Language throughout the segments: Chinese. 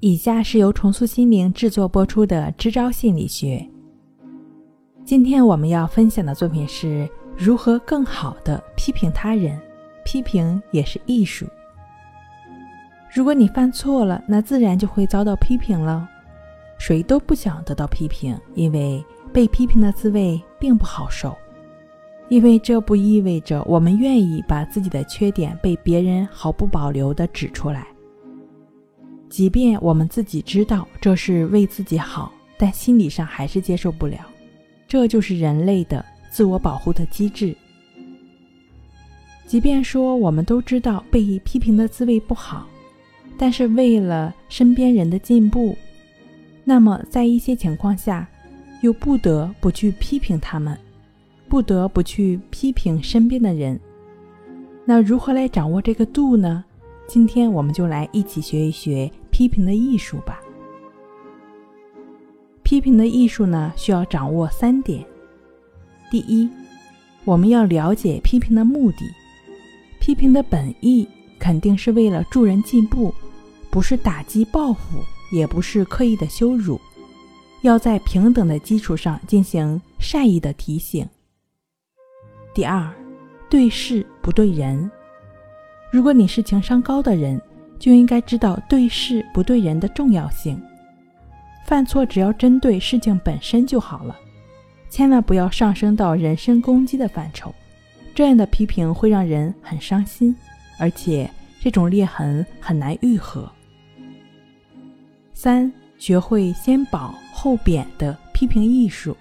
以下是由重塑心灵制作播出的《支招心理学》。今天我们要分享的作品是如何更好的批评他人，批评也是艺术。如果你犯错了，那自然就会遭到批评了。谁都不想得到批评，因为被批评的滋味并不好受，因为这不意味着我们愿意把自己的缺点被别人毫不保留地指出来。即便我们自己知道这是为自己好，但心理上还是接受不了。这就是人类的自我保护的机制。即便说我们都知道被批评的滋味不好，但是为了身边人的进步，那么在一些情况下，又不得不去批评他们，不得不去批评身边的人。那如何来掌握这个度呢？今天我们就来一起学一学批评的艺术吧。批评的艺术呢，需要掌握三点。第一，我们要了解批评的目的，批评的本意肯定是为了助人进步，不是打击报复，也不是刻意的羞辱，要在平等的基础上进行善意的提醒。第二，对事不对人。如果你是情商高的人，就应该知道对事不对人的重要性。犯错只要针对事情本身就好了，千万不要上升到人身攻击的范畴。这样的批评会让人很伤心，而且这种裂痕很难愈合。三、学会先褒后贬的批评艺术。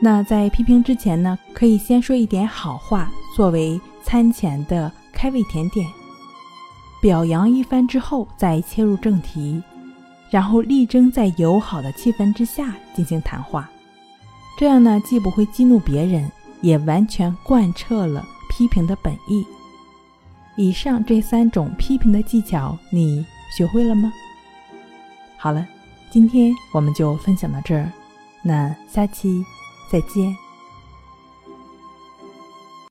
那在批评之前呢，可以先说一点好话，作为餐前的。开胃甜点，表扬一番之后再切入正题，然后力争在友好的气氛之下进行谈话。这样呢，既不会激怒别人，也完全贯彻了批评的本意。以上这三种批评的技巧，你学会了吗？好了，今天我们就分享到这儿，那下期再见。